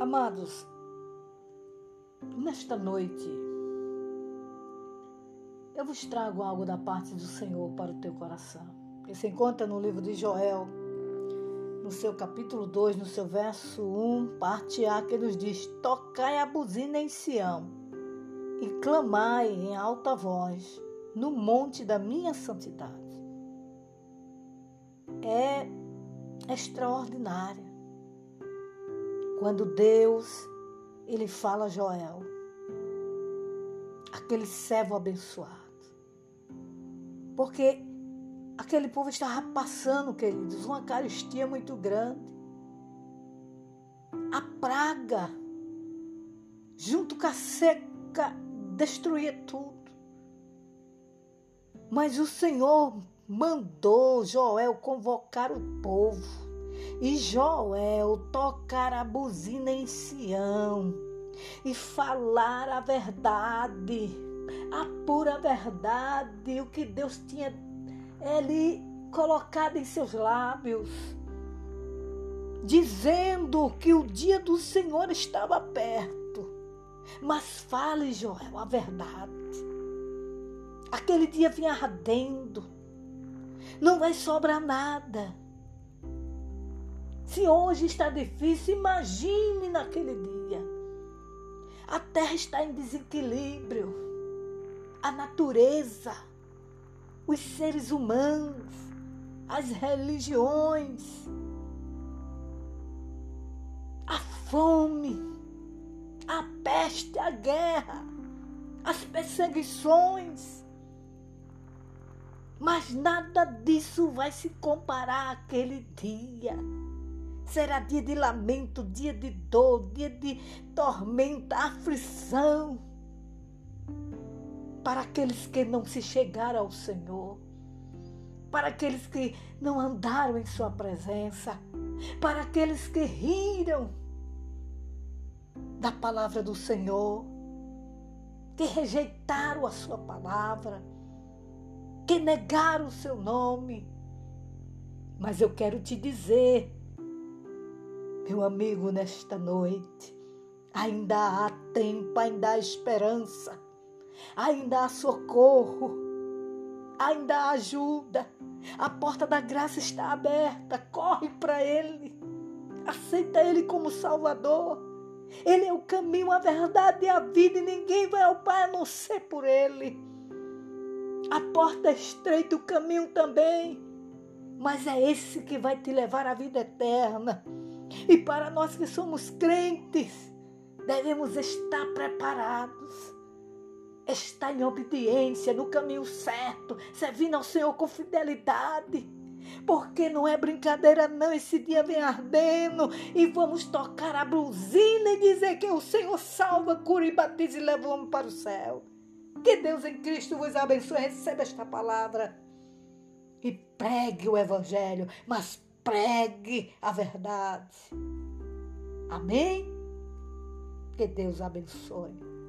Amados, nesta noite eu vos trago algo da parte do Senhor para o teu coração. Que se encontra no livro de Joel, no seu capítulo 2, no seu verso 1, parte A, que nos diz: Tocai a buzina em Sião e clamai em alta voz no monte da minha santidade. É extraordinária. Quando Deus, ele fala a Joel, aquele servo abençoado. Porque aquele povo estava passando, queridos, uma caristia muito grande. A praga, junto com a seca, destruía tudo. Mas o Senhor mandou Joel convocar o povo e Joel tocar a buzina em Sião e falar a verdade, a pura verdade, o que Deus tinha ele colocado em seus lábios, dizendo que o dia do Senhor estava perto. Mas fale, Joel, a verdade. Aquele dia vinha ardendo. Não vai sobrar nada. Se hoje está difícil, imagine naquele dia. A terra está em desequilíbrio. A natureza os seres humanos, as religiões, a fome, a peste, a guerra, as perseguições. Mas nada disso vai se comparar àquele dia. Será dia de lamento, dia de dor, dia de tormenta, aflição para aqueles que não se chegaram ao Senhor, para aqueles que não andaram em Sua presença, para aqueles que riram da palavra do Senhor, que rejeitaram a Sua palavra, que negaram o Seu nome. Mas eu quero te dizer, meu amigo, nesta noite, ainda há tempo, ainda há esperança ainda há socorro, ainda há ajuda. A porta da graça está aberta, corre para Ele, aceita Ele como Salvador. Ele é o caminho, a verdade e a vida, e ninguém vai ao Pai a não ser por Ele. A porta é estreita, o caminho também, mas é esse que vai te levar à vida eterna. E para nós que somos crentes, devemos estar preparados está em obediência, no caminho certo, servindo ao Senhor com fidelidade. Porque não é brincadeira, não. Esse dia vem ardendo e vamos tocar a blusina e dizer que o Senhor salva, cura e batiza e leva o homem para o céu. Que Deus em Cristo vos abençoe. Receba esta palavra e pregue o Evangelho, mas pregue a verdade. Amém? Que Deus abençoe.